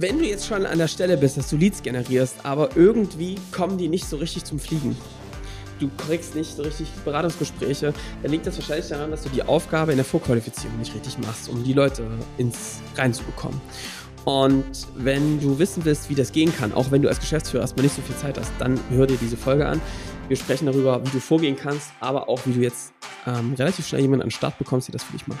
wenn du jetzt schon an der Stelle bist, dass du Leads generierst, aber irgendwie kommen die nicht so richtig zum Fliegen. Du kriegst nicht so richtig Beratungsgespräche, dann liegt das wahrscheinlich daran, dass du die Aufgabe in der Vorqualifizierung nicht richtig machst, um die Leute ins reinzubekommen. Und wenn du wissen willst, wie das gehen kann, auch wenn du als Geschäftsführer erstmal nicht so viel Zeit hast, dann hör dir diese Folge an. Wir sprechen darüber, wie du vorgehen kannst, aber auch wie du jetzt ähm, relativ schnell jemanden an den Start bekommst, der das für dich macht.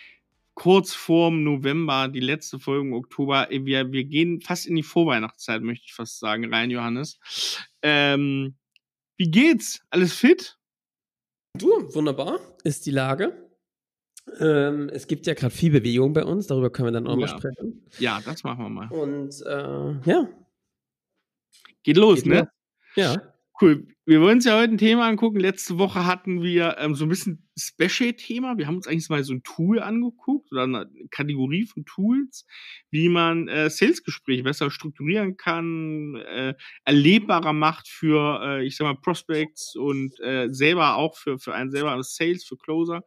kurz vorm November, die letzte Folge im Oktober. Wir, wir gehen fast in die Vorweihnachtszeit, möchte ich fast sagen, rein, Johannes. Ähm, wie geht's? Alles fit? Du, wunderbar ist die Lage. Ähm, es gibt ja gerade viel Bewegung bei uns, darüber können wir dann auch ja. mal sprechen. Ja, das machen wir mal. Und äh, ja. Geht los, Geht ne? Los. Ja. Cool. Wir wollen uns ja heute ein Thema angucken. Letzte Woche hatten wir ähm, so ein bisschen Special-Thema. Wir haben uns eigentlich mal so ein Tool angeguckt oder eine Kategorie von Tools, wie man äh, Sales-Gespräche besser strukturieren kann, äh, erlebbarer macht für, äh, ich sag mal, Prospects und äh, selber auch für, für einen selber als Sales, für Closer.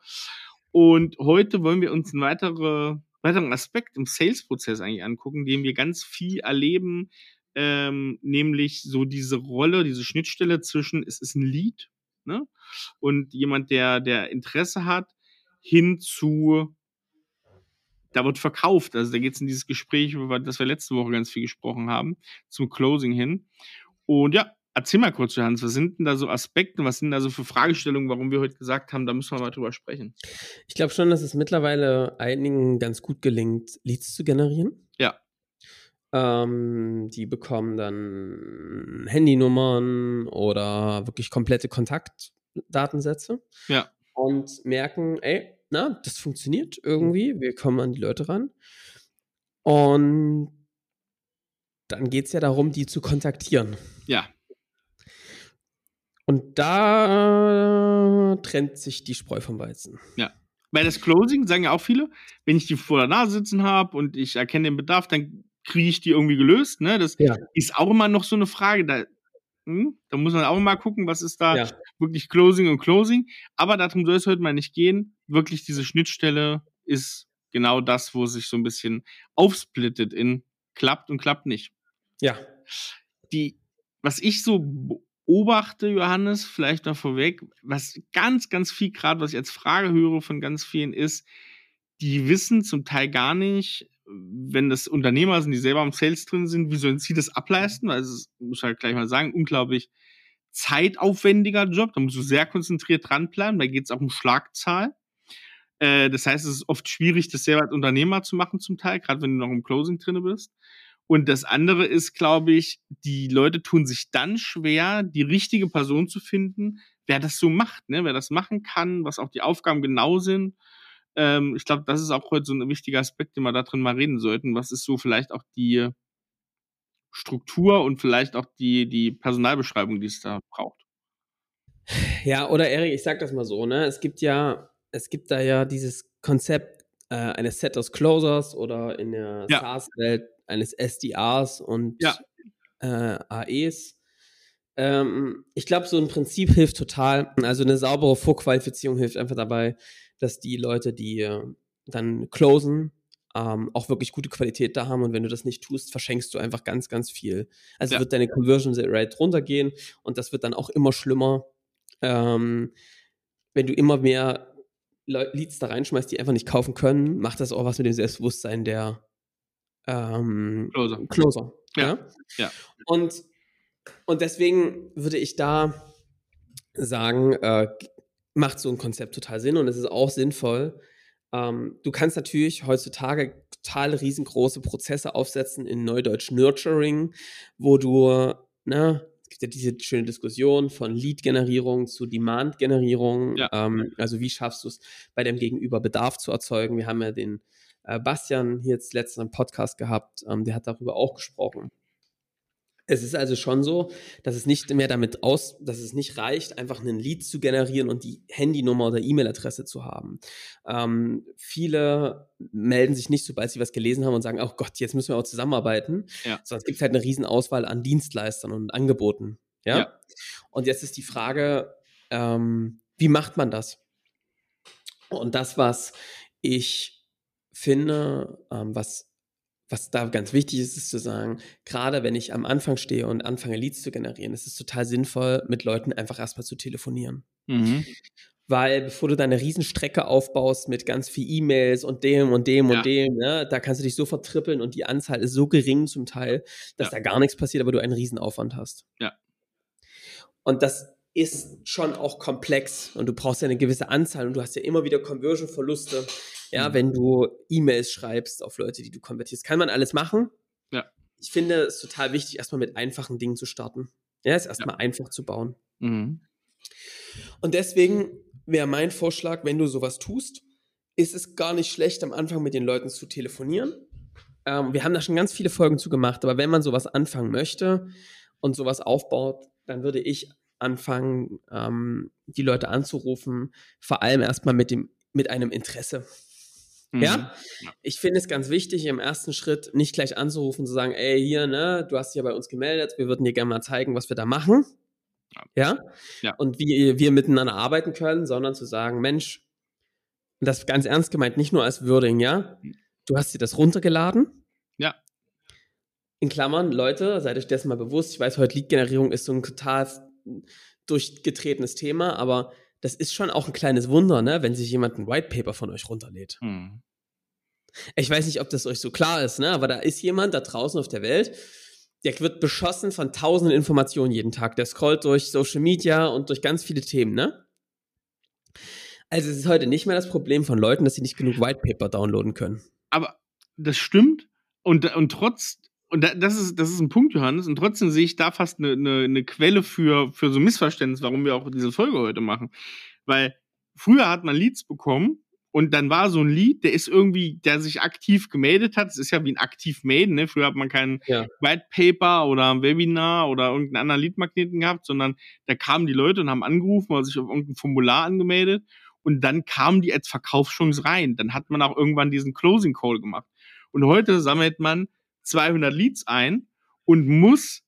Und heute wollen wir uns einen weitere, weiteren Aspekt im Sales-Prozess eigentlich angucken, den wir ganz viel erleben, ähm, nämlich so diese Rolle, diese Schnittstelle zwischen, es ist ein Lied, ne? Und jemand, der, der Interesse hat, hin zu, da wird verkauft. Also da geht es in dieses Gespräch, über das wir letzte Woche ganz viel gesprochen haben, zum Closing hin. Und ja, erzähl mal kurz, Johannes, was sind denn da so Aspekte, was sind da so für Fragestellungen, warum wir heute gesagt haben, da müssen wir mal drüber sprechen? Ich glaube schon, dass es mittlerweile einigen ganz gut gelingt, Leads zu generieren. Ja. Ähm, die bekommen dann Handynummern oder wirklich komplette Kontaktdatensätze. Ja. Und merken, ey, na, das funktioniert irgendwie, wir kommen an die Leute ran. Und dann geht es ja darum, die zu kontaktieren. Ja. Und da trennt sich die Spreu vom Weizen. Ja. Weil das Closing sagen ja auch viele, wenn ich die vor der Nase sitzen habe und ich erkenne den Bedarf, dann kriege ich die irgendwie gelöst? Ne? Das ja. ist auch immer noch so eine Frage. Da, hm, da muss man auch mal gucken, was ist da ja. wirklich Closing und Closing. Aber darum soll es heute mal nicht gehen. Wirklich diese Schnittstelle ist genau das, wo sich so ein bisschen aufsplittet in klappt und klappt nicht. Ja. Die, was ich so beobachte, Johannes, vielleicht noch vorweg, was ganz, ganz viel, gerade was ich als Frage höre von ganz vielen, ist, die wissen zum Teil gar nicht, wenn das Unternehmer sind, die selber am Sales drin sind, wie sollen sie das ableisten? Weil es ist, muss ich halt gleich mal sagen, unglaublich zeitaufwendiger Job. Da musst du sehr konzentriert dranbleiben. Da geht es auch um Schlagzahl. Äh, das heißt, es ist oft schwierig, das selber als Unternehmer zu machen zum Teil, gerade wenn du noch im Closing drin bist. Und das andere ist, glaube ich, die Leute tun sich dann schwer, die richtige Person zu finden, wer das so macht, ne? wer das machen kann, was auch die Aufgaben genau sind. Ähm, ich glaube, das ist auch heute so ein wichtiger Aspekt, den wir da drin mal reden sollten. Was ist so vielleicht auch die Struktur und vielleicht auch die, die Personalbeschreibung, die es da braucht? Ja, oder Erik, ich sag das mal so, ne? Es gibt ja, es gibt da ja dieses Konzept äh, eines Set aus Closers oder in der ja. SaaS-Welt eines SDRs und ja. äh, AEs. Ähm, ich glaube, so ein Prinzip hilft total. Also eine saubere Vorqualifizierung hilft einfach dabei, dass die Leute, die äh, dann closen, ähm, auch wirklich gute Qualität da haben. Und wenn du das nicht tust, verschenkst du einfach ganz, ganz viel. Also ja. wird deine Conversion Rate runtergehen und das wird dann auch immer schlimmer, ähm, wenn du immer mehr Le Leads da reinschmeißt, die einfach nicht kaufen können, macht das auch was mit dem Selbstbewusstsein der ähm, Closer. Closer. Ja. ja. ja. Und, und deswegen würde ich da sagen, äh, macht so ein Konzept total Sinn und es ist auch sinnvoll. Ähm, du kannst natürlich heutzutage total riesengroße Prozesse aufsetzen in Neudeutsch Nurturing, wo du, ne, gibt ja diese schöne Diskussion von Lead-Generierung zu Demand-Generierung. Ja. Ähm, also wie schaffst du es, bei dem Gegenüber Bedarf zu erzeugen? Wir haben ja den äh, Bastian hier jetzt letztens im Podcast gehabt, ähm, der hat darüber auch gesprochen. Es ist also schon so, dass es nicht mehr damit aus, dass es nicht reicht, einfach einen Lead zu generieren und die Handynummer oder E-Mail-Adresse zu haben. Ähm, viele melden sich nicht, sobald sie was gelesen haben und sagen, oh Gott, jetzt müssen wir auch zusammenarbeiten. Ja. Sondern es gibt halt eine Riesenauswahl an Dienstleistern und Angeboten. Ja. Ja. Und jetzt ist die Frage, ähm, wie macht man das? Und das, was ich finde, ähm, was was da ganz wichtig ist, ist zu sagen, gerade wenn ich am Anfang stehe und anfange, Leads zu generieren, ist es total sinnvoll, mit Leuten einfach erstmal zu telefonieren. Mhm. Weil bevor du deine Riesenstrecke aufbaust mit ganz viel E-Mails und dem und dem Ja. und dem, ne, da kannst du dich so vertrippeln und die Anzahl ist so gering zum Teil, dass Ja. da gar nichts passiert, aber du einen Riesenaufwand hast. Ja. Und das ist schon auch komplex und du brauchst ja eine gewisse Anzahl und du hast ja immer wieder Conversion-Verluste, ja, Mhm. wenn du E-Mails schreibst auf Leute, die du konvertierst. Kann man alles machen. Ja. Ich finde es total wichtig, erstmal mit einfachen Dingen zu starten. Ja, es erstmal einfach zu bauen. Mhm. Und deswegen wäre mein Vorschlag, wenn du sowas tust, ist es gar nicht schlecht, am Anfang mit den Leuten zu telefonieren. Ähm, wir haben da schon ganz viele Folgen zu gemacht, aber wenn man sowas anfangen möchte und sowas aufbaut, dann würde ich anfangen, ähm, die Leute anzurufen, vor allem erstmal mit dem, mit einem Interesse. Mhm. Ja? Ich finde es ganz wichtig, im ersten Schritt nicht gleich anzurufen, zu sagen, ey, hier, ne, du hast dich ja bei uns gemeldet, wir würden dir gerne mal zeigen, was wir da machen. Ja. Ja? Und wie wir miteinander arbeiten können, sondern zu sagen, Mensch, und das ganz ernst gemeint, nicht nur als Wording, ja? Du hast dir das runtergeladen. Ja. In Klammern, Leute, seid euch dessen mal bewusst. Ich weiß, heute Lead-Generierung ist so ein total durchgetretenes Thema, aber das ist schon auch ein kleines Wunder, ne, wenn sich jemand ein White Paper von euch runterlädt. Mhm. Ich weiß nicht, ob das euch so klar ist, ne? aber da ist jemand da draußen auf der Welt, der wird beschossen von tausenden Informationen jeden Tag. Der scrollt durch Social Media und durch ganz viele Themen, ne? Also es ist heute nicht mehr das Problem von Leuten, dass sie nicht genug White Paper downloaden können. Aber das stimmt. Und, und trotz, und da, das, ist, das ist ein Punkt, Johannes, und trotzdem sehe ich da fast eine, eine, eine Quelle für, für so Missverständnis, warum wir auch diese Folge heute machen. Weil früher hat man Leads bekommen und dann war so ein Lied, der ist irgendwie, der sich aktiv gemeldet hat. Es ist ja wie ein aktiv melden, ne? Früher hat man kein Ja. White Paper oder ein Webinar oder irgendeinen anderen Leadmagneten gehabt, sondern da kamen die Leute und haben angerufen oder sich auf irgendein Formular angemeldet und dann kamen die als Verkaufschance rein. Dann hat man auch irgendwann diesen Closing Call gemacht. Und heute sammelt man 200 Leads ein und muss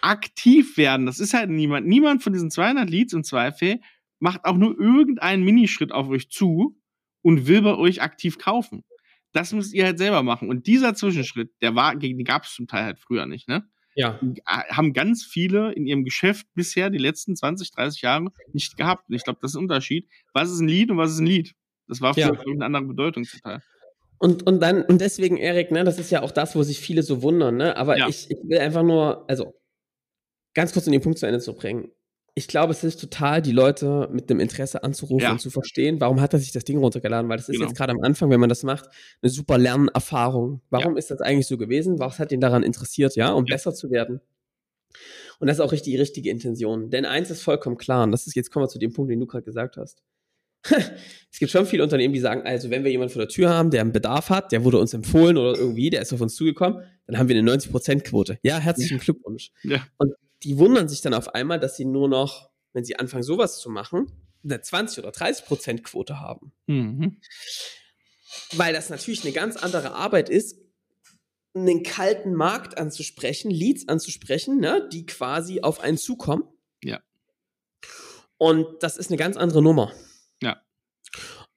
aktiv werden. Das ist halt niemand. Niemand von diesen 200 Leads im Zweifel macht auch nur irgendeinen Minischritt auf euch zu und will bei euch aktiv kaufen. Das müsst ihr halt selber machen. Und dieser Zwischenschritt, der war, den gab es zum Teil halt früher nicht, ne? Ja. Haben ganz viele in ihrem Geschäft bisher die letzten 20, 30 Jahre nicht gehabt. Und ich glaube, das ist ein Unterschied. Was ist ein Lied und was ist ein Lied? Das war Ja. glaub ich, eine andere Bedeutung zum Teil. Und, und dann, und deswegen, Erik, ne, das ist ja auch das, wo sich viele so wundern, ne? Aber Ja. ich, ich will einfach nur, also ganz kurz um den Punkt zu Ende zu bringen. Ich glaube, es hilft total, die Leute mit dem Interesse anzurufen Ja. und zu verstehen, warum hat er sich das Ding runtergeladen? Weil das ist Genau. jetzt gerade am Anfang, wenn man das macht, eine super Lernerfahrung. Warum ist das eigentlich so gewesen? Was hat ihn daran interessiert, ja, um Ja. besser zu werden? Und das ist auch richtig, die richtige Intention. Denn eins ist vollkommen klar, und das ist, jetzt kommen wir zu dem Punkt, den du gerade gesagt hast. es gibt schon viele Unternehmen, die sagen, also wenn wir jemanden vor der Tür haben, der einen Bedarf hat, der wurde uns empfohlen oder irgendwie, der ist auf uns zugekommen, dann haben wir eine 90%-Quote. Ja, herzlichen Glückwunsch. Ja. Und die wundern sich dann auf einmal, dass sie nur noch, wenn sie anfangen, sowas zu machen, eine 20 oder 30% Quote haben. Mhm. Weil das natürlich eine ganz andere Arbeit ist, einen kalten Markt anzusprechen, Leads anzusprechen, ne, die quasi auf einen zukommen. Ja. Und das ist eine ganz andere Nummer. Ja.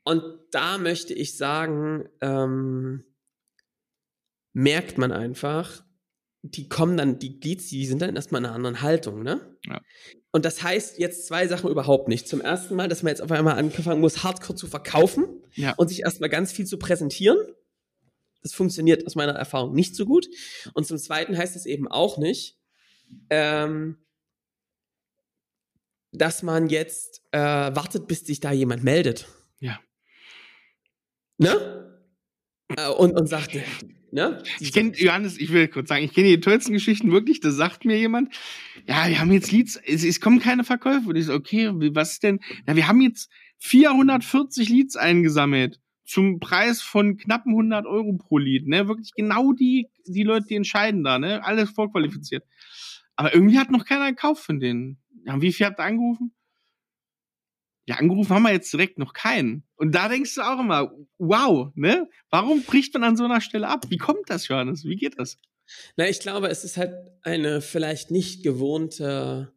Und da möchte ich sagen, ähm, merkt man einfach, die kommen dann, die Leads, die sind dann erstmal in einer anderen Haltung, ne? Ja. Und das heißt jetzt zwei Sachen überhaupt nicht. Zum ersten Mal, dass man jetzt auf einmal angefangen muss, Hardcore zu verkaufen Ja. und sich erstmal ganz viel zu präsentieren. Das funktioniert aus meiner Erfahrung nicht so gut. Und zum Zweiten heißt es eben auch nicht, ähm, dass man jetzt äh, wartet, bis sich da jemand meldet. Ja. Ne? Äh, und, und sagt, ne? Ich kenne, Johannes, ich will kurz sagen, ich kenne die tollsten Geschichten wirklich, da sagt mir jemand, ja, wir haben jetzt Leads, es, es kommen keine Verkäufe. Und ich so, okay, was ist denn? Ja, wir haben jetzt 440 Leads eingesammelt zum Preis von knappen 100 Euro pro Lied, ne? Wirklich genau die, die Leute, die entscheiden da, ne? Alles vorqualifiziert. Aber irgendwie hat noch keiner gekauft von denen. Ja, wie viel habt ihr angerufen? Ja, angerufen haben wir jetzt direkt noch keinen. Und da denkst du auch immer, wow, ne? Warum bricht man an so einer Stelle ab? Wie kommt das, Johannes? Wie geht das? Na, ich glaube, es ist halt eine vielleicht nicht gewohnte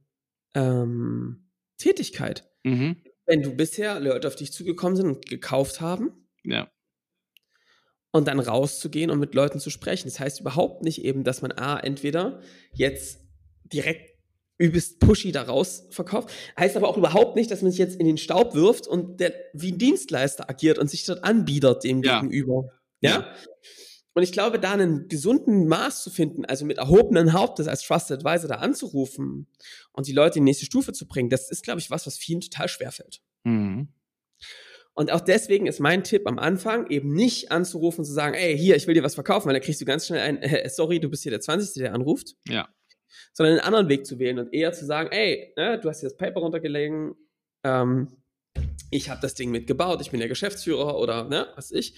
ähm, Tätigkeit. Mhm. Wenn du bisher Leute auf dich zugekommen sind und gekauft haben, Ja. und dann rauszugehen und mit Leuten zu sprechen. Das heißt überhaupt nicht eben, dass man A, entweder jetzt direkt übelst pushy da raus verkauft, heißt aber auch überhaupt nicht, dass man sich jetzt in den Staub wirft und der wie ein Dienstleister agiert und sich dort anbietet dem Ja. gegenüber. Ja? Und ich glaube, da einen gesunden Maß zu finden, also mit erhobenen Hauptes als Trusted Advisor da anzurufen und die Leute in die nächste Stufe zu bringen, das ist, glaube ich, was, was vielen total schwerfällt. Mhm. Und auch deswegen ist mein Tipp am Anfang eben nicht anzurufen und zu sagen, ey, hier, ich will dir was verkaufen, weil dann kriegst du ganz schnell ein, äh, sorry, du bist hier der 20. der anruft, Ja. Sondern einen anderen Weg zu wählen und eher zu sagen, ey, ne, du hast hier das Paper runtergelegen, ähm, ich habe das Ding mitgebaut, ich bin der Geschäftsführer oder ne, was ich.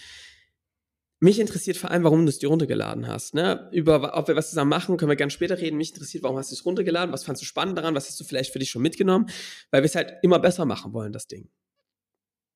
Mich interessiert vor allem, warum du es dir runtergeladen hast. Ne? Über ob wir was zusammen machen, können wir gerne später reden. Mich interessiert, warum hast du es runtergeladen? Was fandst du spannend daran? Was hast du vielleicht für dich schon mitgenommen? Weil wir es halt immer besser machen wollen, das Ding.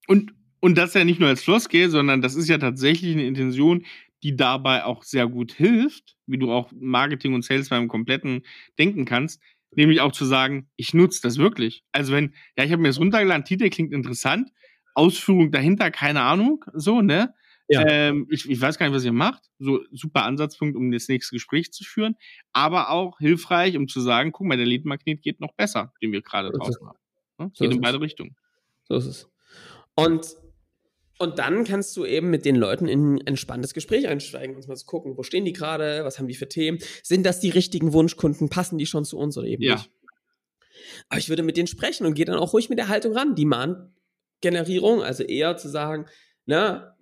Und, und das ja nicht nur als Floskel, sondern das ist ja tatsächlich eine Intention, die dabei auch sehr gut hilft, wie du auch Marketing und Sales beim kompletten denken kannst, nämlich auch zu sagen, ich nutze das wirklich. Also wenn, ja, ich habe mir das runtergeladen, Titel klingt interessant, Ausführung dahinter, keine Ahnung, so, ne? Ja. Ähm, ich, ich weiß gar nicht, was ihr macht. So super Ansatzpunkt, um das nächste Gespräch zu führen, aber auch hilfreich, um zu sagen, guck mal, der Leadmagnet geht noch besser, den wir gerade So draußen haben. Ne? So Geht in es. beide Richtungen. So ist es. Und, und dann kannst du eben mit den Leuten in ein spannendes Gespräch einsteigen und mal zu gucken, wo stehen die gerade, was haben die für Themen, sind das die richtigen Wunschkunden, passen die schon zu uns oder eben Ja. nicht. Aber ich würde mit denen sprechen und gehe dann auch ruhig mit der Haltung ran. Demand-Generierung, also eher zu sagen, na,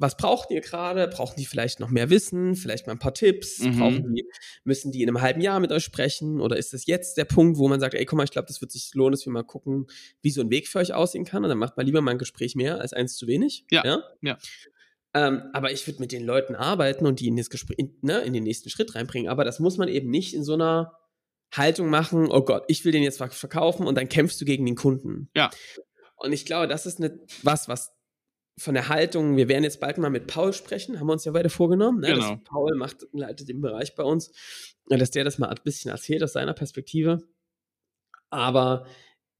was braucht ihr gerade? Brauchen die vielleicht noch mehr Wissen? Vielleicht mal ein paar Tipps? Mhm. Brauchen die, müssen die in einem halben Jahr mit euch sprechen? Oder ist das jetzt der Punkt, wo man sagt, ey, guck mal, ich glaube, das wird sich lohnen, dass wir mal gucken, wie so ein Weg für euch aussehen kann? Und dann macht man lieber mal ein Gespräch mehr als eins zu wenig. Ja, ja. Ähm, aber ich würde mit den Leuten arbeiten und die in, das Gespräch, in, ne, in den nächsten Schritt reinbringen. Aber das muss man eben nicht in so einer Haltung machen, oh Gott, ich will den jetzt ver- verkaufen und dann kämpfst du gegen den Kunden. Ja. Und ich glaube, das ist ne, was, was von der Haltung, wir werden jetzt bald mal mit Paul sprechen, haben wir uns ja beide vorgenommen. Ne? Genau. Das Paul macht, leitet den Bereich bei uns, dass der das mal ein bisschen erzählt aus seiner Perspektive. Aber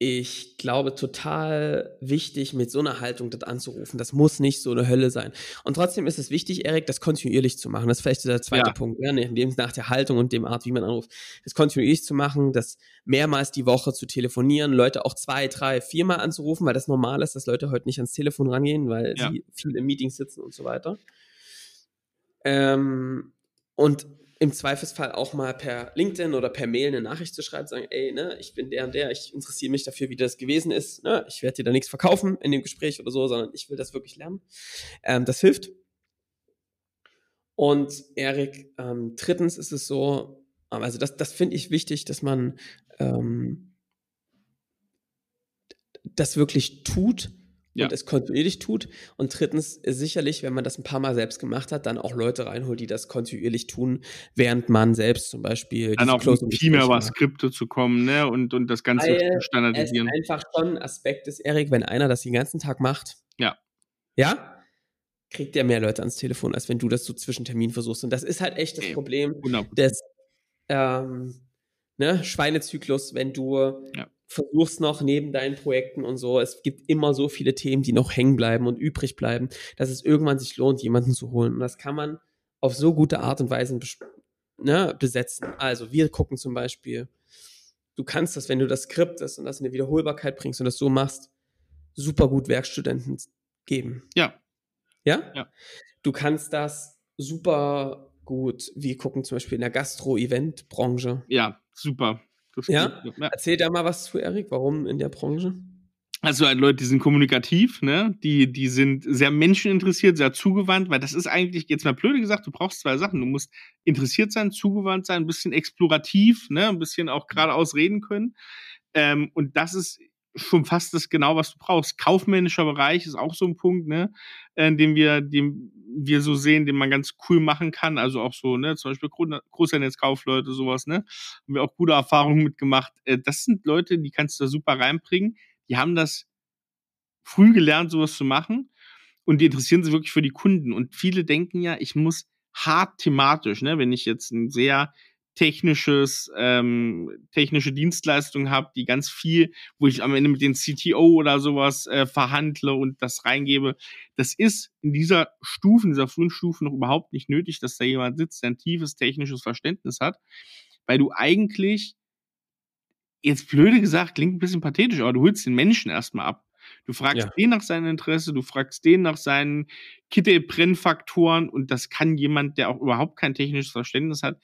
ich glaube, total wichtig, mit so einer Haltung das anzurufen. Das muss nicht so eine Hölle sein. Und trotzdem ist es wichtig, Erik, das kontinuierlich zu machen. Das ist vielleicht der zweite Ja. Punkt, ja, ne, dem nach der Haltung und dem Art, wie man anruft. Das kontinuierlich zu machen, das mehrmals die Woche zu telefonieren, Leute auch zwei, drei, viermal anzurufen, weil das normal ist, dass Leute heute nicht ans Telefon rangehen, weil Ja. sie viel im Meeting sitzen und so weiter. Ähm, und im Zweifelsfall auch mal per LinkedIn oder per Mail eine Nachricht zu schreiben, sagen, ey, ne, ich bin der und der, ich interessiere mich dafür, wie das gewesen ist. Ne? Ich werde dir da nichts verkaufen in dem Gespräch oder so, sondern ich will das wirklich lernen. Ähm, das hilft. Und Erik, ähm, drittens ist es so, ähm, also das, das finde ich wichtig, dass man ähm, das wirklich tut Ja. und es kontinuierlich tut. Und drittens, äh, sicherlich, wenn man das ein paar Mal selbst gemacht hat, dann auch Leute reinholt, die das kontinuierlich tun, während man selbst zum Beispiel Dann diese auch Closing im Team über Gespräche macht. Skripte zu kommen, ne? Und, und das Ganze Weil zu Es standardisieren. einfach schon ein Aspekt ist, Erik, wenn einer das den ganzen Tag macht. Ja. Ja? Kriegt der mehr Leute ans Telefon, als wenn du das so zwischen Termin versuchst. Und das ist halt echt das Ey. Problem Genau. des ähm, ne, Schweinezyklus, wenn du Ja. Versuchst noch neben deinen Projekten und so, es gibt immer so viele Themen, die noch hängen bleiben und übrig bleiben, dass es irgendwann sich lohnt, jemanden zu holen. Und das kann man auf so gute Art und Weise ne, besetzen. Also wir gucken zum Beispiel, du kannst das, wenn du das skriptest und das in eine Wiederholbarkeit bringst und das so machst, super gut Werkstudenten geben. Ja. Ja? Ja. Du kannst das super gut, wir gucken zum Beispiel in der Gastro-Event-Branche. Ja, super. Ja? ja. Erzähl da mal was zu, Erik, warum in der Branche? also halt Leute, die sind kommunikativ, ne? Die, die sind sehr menscheninteressiert, sehr zugewandt, weil das ist eigentlich, jetzt mal blöde gesagt, du brauchst zwei Sachen. Du musst interessiert sein, zugewandt sein, ein bisschen explorativ, ne? Ein bisschen auch geradeaus reden können. Ähm, und das ist schon fast das genau, was du brauchst. Kaufmännischer Bereich ist auch so ein Punkt, ne, äh, den wir, den wir so sehen, den man ganz cool machen kann. Also auch so, ne, zum Beispiel Großhandelskaufleute, sowas, ne, haben wir auch gute Erfahrungen mitgemacht. Äh, das sind Leute, die kannst du da super reinbringen. Die haben das früh gelernt, sowas zu machen und die interessieren sich wirklich für die Kunden. Und viele denken ja, ich muss hart thematisch, ne, wenn ich jetzt ein sehr technisches, ähm, technische Dienstleistungen habe, die ganz viel, wo ich am Ende mit den CTO oder sowas äh, verhandle und das reingebe. Das ist in dieser Stufe, in dieser frühen Stufe noch überhaupt nicht nötig, dass da jemand sitzt, der ein tiefes technisches Verständnis hat, weil du eigentlich, jetzt blöde gesagt, klingt ein bisschen pathetisch, aber du holst den Menschen erstmal ab. Du fragst ja. den nach seinem Interesse, du fragst den nach seinen Kittelbrennfaktoren und das kann jemand, der auch überhaupt kein technisches Verständnis hat,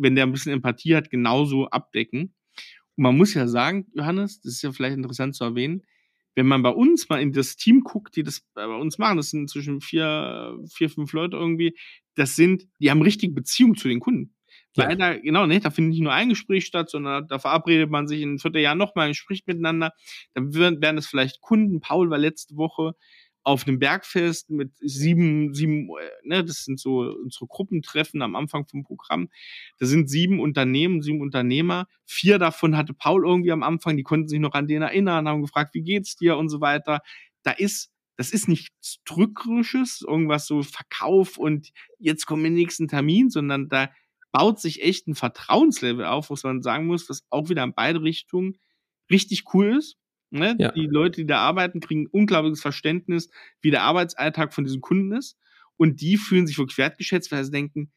wenn der ein bisschen Empathie hat, genauso abdecken. Und man muss ja sagen, Johannes, das ist ja vielleicht interessant zu erwähnen, wenn man bei uns mal in das Team guckt, die das bei uns machen, das sind zwischen vier, vier, fünf Leute irgendwie, das sind, die haben richtige Beziehung zu den Kunden. Ja. Leider, genau, ne, da findet nicht nur ein Gespräch statt, sondern da verabredet man sich in ein Vierteljahr nochmal und spricht miteinander. Dann werden es vielleicht Kunden. Paul war letzte Woche auf einem Bergfest mit sieben, sieben, äh, ne, das sind so unsere Gruppentreffen am Anfang vom Programm. Da sind sieben Unternehmen, sieben Unternehmer. Vier davon hatte Paul irgendwie am Anfang, die konnten sich noch an den erinnern, haben gefragt, wie geht's dir und so weiter. Da ist, das ist nichts Drückerisches, irgendwas so Verkauf und jetzt kommen wir nächsten Termin, sondern da baut sich echt ein Vertrauenslevel auf, was man sagen muss, was auch wieder in beide Richtungen richtig cool ist. Ne? Ja. Die Leute, die da arbeiten, kriegen unglaubliches Verständnis, wie der Arbeitsalltag von diesen Kunden ist. Und die fühlen sich wirklich wertgeschätzt, weil sie denken,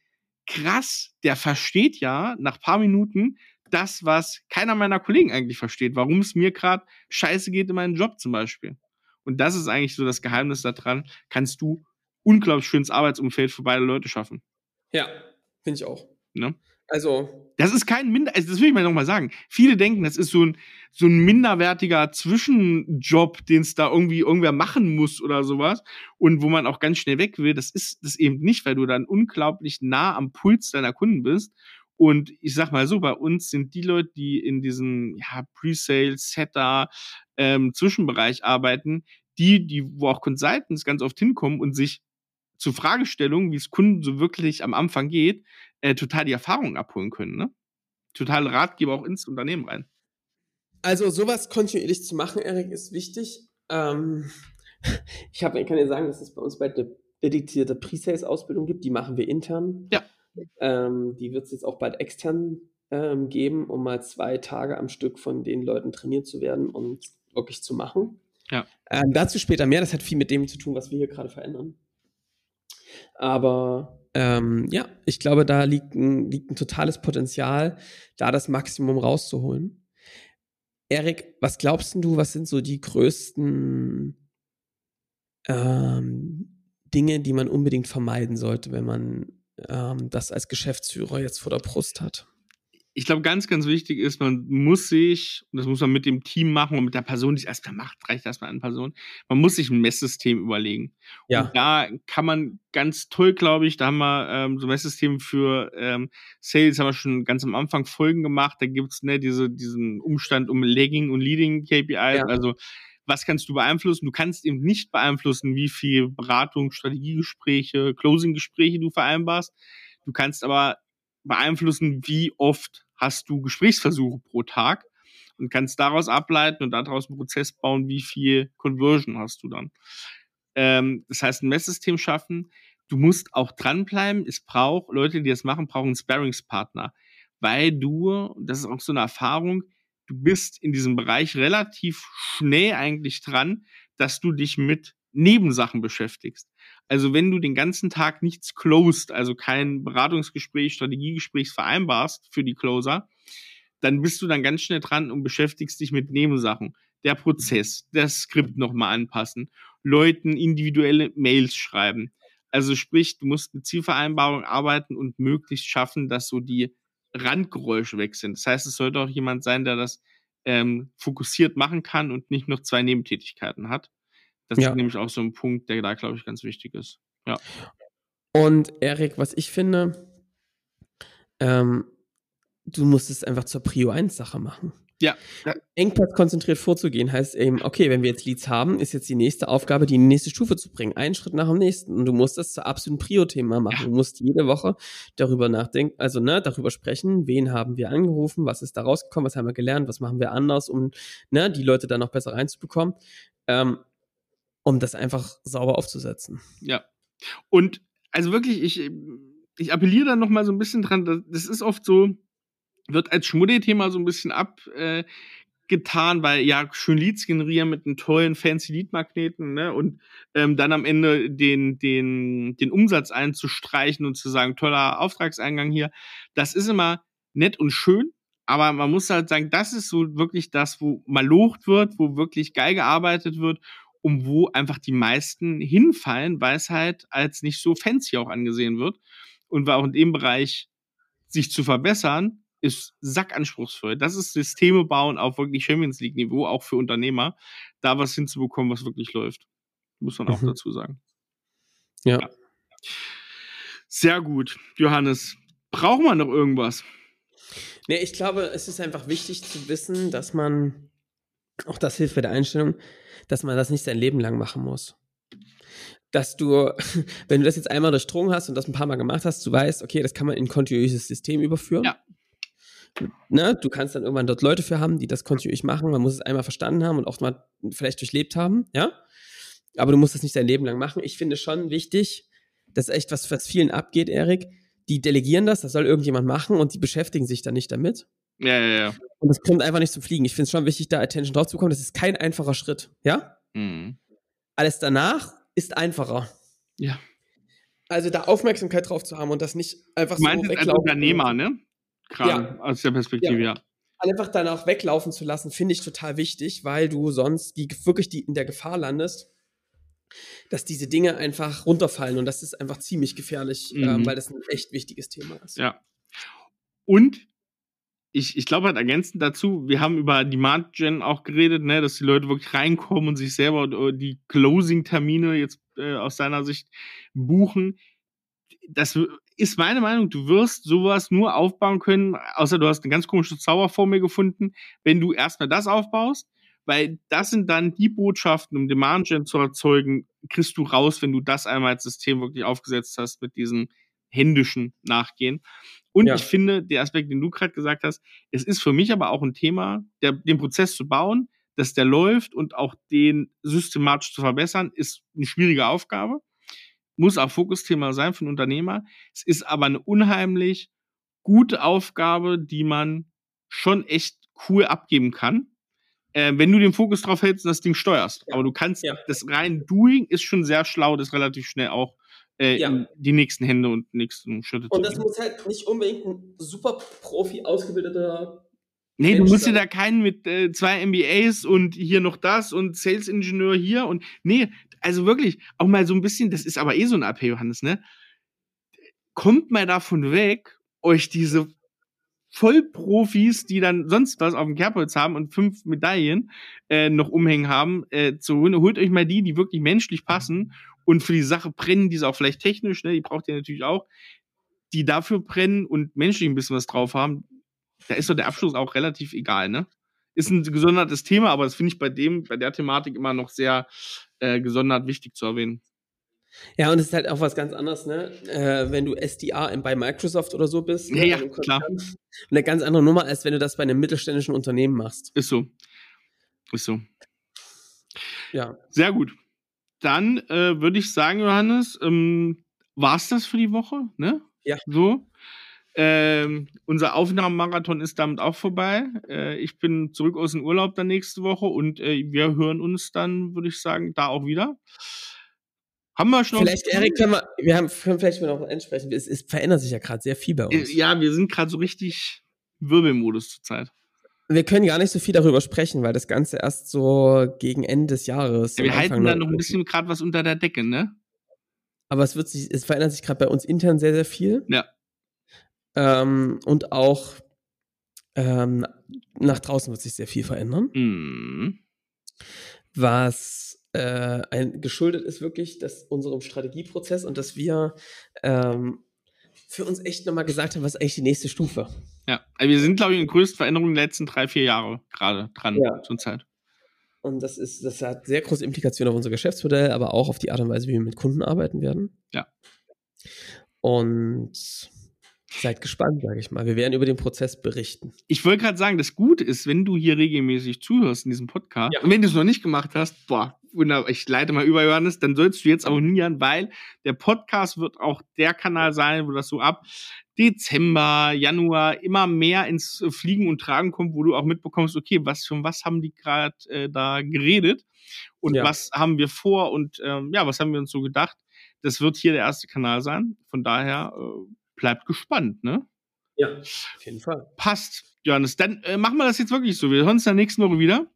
krass, der versteht ja nach paar Minuten das, was keiner meiner Kollegen eigentlich versteht, warum es mir gerade scheiße geht in meinem Job zum Beispiel. Und das ist eigentlich so das Geheimnis daran, kannst du unglaublich schönes Arbeitsumfeld für beide Leute schaffen. Ja, finde ich auch. Ne? Also. Das ist kein Minder, also das will ich mal nochmal sagen. Viele denken, das ist so ein, so ein minderwertiger Zwischenjob, den es da irgendwie irgendwer machen muss oder sowas. Und wo man auch ganz schnell weg will. Das ist das eben nicht, weil du dann unglaublich nah am Puls deiner Kunden bist. Und ich sag mal so, bei uns sind die Leute, die in diesem ja, Pre-Sale, Setter, ähm, Zwischenbereich arbeiten, die, die, wo auch Consultants ganz oft hinkommen und sich zu Fragestellungen, wie es Kunden so wirklich am Anfang geht, äh, total die Erfahrungen abholen können. Ne? Total Ratgeber auch ins Unternehmen rein. Also sowas kontinuierlich zu machen, Erik, ist wichtig. Ähm, ich, hab, ich kann dir sagen, dass es bei uns bald eine dedizierte Pre-Sales-Ausbildung gibt. Die machen wir intern. Ja. Ähm, die wird es jetzt auch bald extern ähm, geben, um mal zwei Tage am Stück von den Leuten trainiert zu werden und wirklich zu machen. Ja. Ähm, dazu später mehr. Das hat viel mit dem zu tun, was wir hier gerade verändern. Aber ähm, ja, ich glaube, da liegt ein, liegt ein totales Potenzial, da das Maximum rauszuholen. Erik, was glaubst du, was sind so die größten ähm, Dinge, die man unbedingt vermeiden sollte, wenn man ähm, das als Geschäftsführer jetzt vor der Brust hat? Ich glaube, ganz, ganz wichtig ist, man muss sich, und das muss man mit dem Team machen und mit der Person, die es erstmal macht, reicht erstmal eine Person, man muss sich ein Messsystem überlegen. Ja. Und da kann man ganz toll, glaube ich, da haben wir ähm, so ein Messsystem für ähm, Sales, haben wir schon ganz am Anfang Folgen gemacht, da gibt's ne, diese, diesen Umstand um Lagging und Leading KPIs, ja. also was kannst du beeinflussen? Du kannst eben nicht beeinflussen, wie viel Beratung, Strategiegespräche, Closing-Gespräche du vereinbarst. Du kannst aber beeinflussen, wie oft hast du Gesprächsversuche pro Tag und kannst daraus ableiten und daraus einen Prozess bauen, wie viel Conversion hast du dann. Ähm, das heißt, ein Messsystem schaffen. Du musst auch dranbleiben. Es braucht, Leute, die das machen, brauchen einen Sparringspartner. Weil du, das ist auch so eine Erfahrung, du bist in diesem Bereich relativ schnell eigentlich dran, dass du dich mit Nebensachen beschäftigst. Also wenn du den ganzen Tag nichts closed, also kein Beratungsgespräch, Strategiegespräch vereinbarst für die Closer, dann bist du dann ganz schnell dran und beschäftigst dich mit Nebensachen. Der Prozess, das Skript nochmal anpassen, Leuten individuelle Mails schreiben. Also sprich, du musst mit Zielvereinbarung arbeiten und möglichst schaffen, dass so die Randgeräusche weg sind. Das heißt, es sollte auch jemand sein, der das ähm, fokussiert machen kann und nicht noch zwei Nebentätigkeiten hat. Das Ja. ist nämlich auch so ein Punkt, der da, glaube ich, ganz wichtig ist. Ja. Und Erik, was ich finde, ähm, du musst es einfach zur Prio 1 Sache machen. Ja. ja. Engpass konzentriert vorzugehen heißt eben, okay, wenn wir jetzt Leads haben, ist jetzt die nächste Aufgabe, die in die nächste Stufe zu bringen. Einen Schritt nach dem nächsten. Und du musst das zur absoluten Prio-Thema machen. Ja. Du musst jede Woche darüber nachdenken, also ne, darüber sprechen, wen haben wir angerufen, was ist da rausgekommen, was haben wir gelernt, was machen wir anders, um ne, die Leute dann noch besser reinzubekommen, ähm, um das einfach sauber aufzusetzen. Ja. Und also wirklich, ich, ich appelliere da noch mal so ein bisschen dran, das, ist oft so, wird als Schmuddelthema so ein bisschen abgetan, äh, weil ja, schön Leads generieren mit einem tollen fancy Lead-Magneten, ne? Und ähm, dann am Ende den, den, den Umsatz einzustreichen und zu sagen, toller Auftragseingang hier. Das ist immer nett und schön, aber man muss halt sagen, das ist so wirklich das, wo mal locht wird, wo wirklich geil gearbeitet wird und wo einfach die meisten hinfallen, weil es halt als nicht so fancy auch angesehen wird. Und weil auch in dem Bereich sich zu verbessern, ist sackanspruchsvoll. Das ist Systeme bauen auf wirklich Champions League Niveau, auch für Unternehmer, da was hinzubekommen, was wirklich läuft. Muss man auch Mhm. dazu sagen. Ja. Ja. Sehr gut, Johannes. Brauchen wir noch irgendwas? Nee, ich glaube, es ist einfach wichtig zu wissen, dass man, auch das hilft bei der Einstellung, dass man das nicht sein Leben lang machen muss. Dass du, wenn du das jetzt einmal durchdrungen hast und das ein paar Mal gemacht hast, du weißt, okay, das kann man in ein kontinuierliches System überführen. Ja. Ne, du kannst dann irgendwann dort Leute für haben, die das kontinuierlich machen. Man muss es einmal verstanden haben und auch mal vielleicht durchlebt haben, ja. Aber du musst das nicht dein Leben lang machen. Ich finde schon wichtig, das ist echt was, was vielen abgeht, Erik. Die delegieren das, das soll irgendjemand machen und die beschäftigen sich dann nicht damit. Ja, ja, ja. Und es kommt einfach nicht zum Fliegen. Ich finde es schon wichtig, da Attention drauf zu bekommen. Das ist kein einfacher Schritt, ja? Mhm. Alles danach ist einfacher. Ja. Also da Aufmerksamkeit drauf zu haben und das nicht einfach Du meinst so jetzt als weglaufen. Unternehmer, ne? Gerade Ja. aus der Perspektive, ja. Einfach danach weglaufen zu lassen, finde ich total wichtig, weil du sonst die, wirklich die, in der Gefahr landest, dass diese Dinge einfach runterfallen und das ist einfach ziemlich gefährlich, Mhm. ähm, weil das ein echt wichtiges Thema ist. Ja. Und ich, ich glaube halt ergänzend dazu, wir haben über Demand Gen auch geredet, ne, dass die Leute wirklich reinkommen und sich selber äh, die Closing-Termine jetzt äh, aus deiner Sicht buchen. Das ist meine Meinung, du wirst sowas nur aufbauen können, außer du hast eine ganz komische Zauberformel gefunden, wenn du erstmal das aufbaust, weil das sind dann die Botschaften, um Demand Gen zu erzeugen, kriegst du raus, wenn du das einmal als System wirklich aufgesetzt hast mit diesem händischen Nachgehen. Und Ja. ich finde, der Aspekt, den du gerade gesagt hast, es ist für mich aber auch ein Thema, der, den Prozess zu bauen, dass der läuft und auch den systematisch zu verbessern, ist eine schwierige Aufgabe. Muss auch Fokusthema sein für einen Unternehmer. Es ist aber eine unheimlich gute Aufgabe, die man schon echt cool abgeben kann, äh, wenn du den Fokus drauf hältst und das Ding steuerst. Ja. Aber du kannst, Ja. das rein Doing ist schon sehr schlau, das relativ schnell auch äh, Ja. in die nächsten Hände und nächsten Schritte Und das muss halt nicht unbedingt ein super Profi ausgebildeter Nee, du Mensch musst dir da keinen mit äh, zwei MBAs und hier noch das und Sales-Ingenieur hier und nee, also wirklich, auch mal so ein bisschen, das ist aber eh so ein AP, Johannes, ne? Kommt mal davon weg, euch diese Vollprofis, die dann sonst was auf dem Kerbholz haben und fünf Medaillen äh, noch umhängen haben, äh, zu holen. Holt euch mal die, die wirklich menschlich passen und für die Sache brennen, die ist auch vielleicht technisch, ne? Die braucht ihr natürlich auch, die dafür brennen und menschlich ein bisschen was drauf haben. Da ist doch der Abschluss auch relativ egal, ne? Ist ein gesondertes Thema, aber das finde ich bei dem, bei der Thematik immer noch sehr äh, gesondert wichtig zu erwähnen. Ja, und es ist halt auch was ganz anderes, ne? Äh, wenn du SDA bei Microsoft oder so bist. Ja, ne, ja, klar. Eine ganz andere Nummer, als wenn du das bei einem mittelständischen Unternehmen machst. Ist so. Ist so. Ja. Sehr gut. Dann äh, würde ich sagen, Johannes, ähm, war's das für die Woche, ne? Ja. So. Ähm, unser Aufnahmemarathon ist damit auch vorbei. Äh, ich bin zurück aus dem Urlaub dann nächste Woche und äh, wir hören uns dann, würde ich sagen, da auch wieder. Haben wir schon. Vielleicht, Erik, können wir, wir haben, können vielleicht mal noch ansprechen. Es, es verändert sich ja gerade sehr viel bei Äh, uns. Ja, wir sind gerade so richtig Wirbelmodus zurzeit. Wir können gar nicht so viel darüber sprechen, weil das Ganze erst so gegen Ende des Jahres. Ja, wir halten da noch ein bisschen gerade was unter der Decke, ne? Aber es wird sich, es verändert sich gerade bei uns intern sehr, sehr viel. Ja. Ähm, und auch Ähm, nach draußen wird sich sehr viel verändern. Mhm. was äh, ein, geschuldet ist wirklich, dass unserem Strategieprozess und dass wir ähm, für uns echt nochmal gesagt haben, was ist eigentlich die nächste Stufe. Ja, also wir sind, glaube ich, in größten Veränderungen der letzten drei, vier Jahre gerade dran Ja. zur Zeit. Und das ist, das hat sehr große Implikationen auf unser Geschäftsmodell, aber auch auf die Art und Weise, wie wir mit Kunden arbeiten werden. Ja. Und seid gespannt, sage ich mal. Wir werden über den Prozess berichten. Ich wollte gerade sagen, das Gute ist, wenn du hier regelmäßig zuhörst in diesem Podcast, Ja. und wenn du es noch nicht gemacht hast, boah, wunderbar, ich leite mal über, Johannes, dann sollst du jetzt abonnieren, weil der Podcast wird auch der Kanal sein, wo das so ab Dezember, Januar immer mehr ins Fliegen und Tragen kommt, wo du auch mitbekommst, okay, was von was haben die gerade äh, da geredet und Ja. was haben wir vor und ähm, ja, was haben wir uns so gedacht. Das wird hier der erste Kanal sein. Von daher äh, bleibt gespannt, ne? Ja, auf jeden Fall. Passt, Johannes. Dann äh, machen wir das jetzt wirklich so. Wir hören uns dann nächste Woche wieder.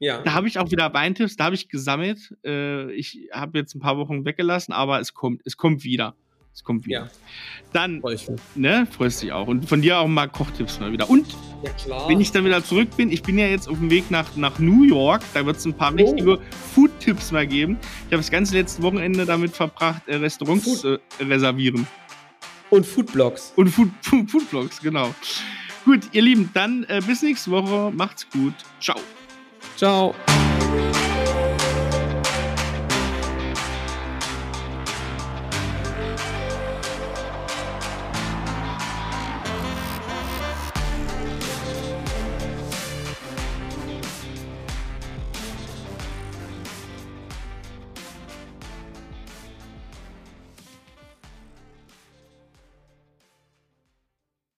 Ja. Da habe ich auch wieder Weintipps, da habe ich gesammelt. Äh, ich habe jetzt ein paar Wochen weggelassen, aber es kommt, es kommt wieder. Es kommt wieder. Ja, Dann, freue ich mich. ne, freust dich auch. Und von dir auch mal Kochtipps mal wieder. Und Ja, wenn ich dann wieder zurück bin, ich bin ja jetzt auf dem Weg nach, nach New York, da wird es ein paar Oh. richtige Food-Tipps mal geben. Ich habe das ganze letzte Wochenende damit verbracht, äh, Restaurants äh, reservieren. Und Foodblogs. Und Food, Food, Foodvlogs, genau. Gut, ihr Lieben, dann äh, bis nächste Woche. Macht's gut. Ciao. Ciao.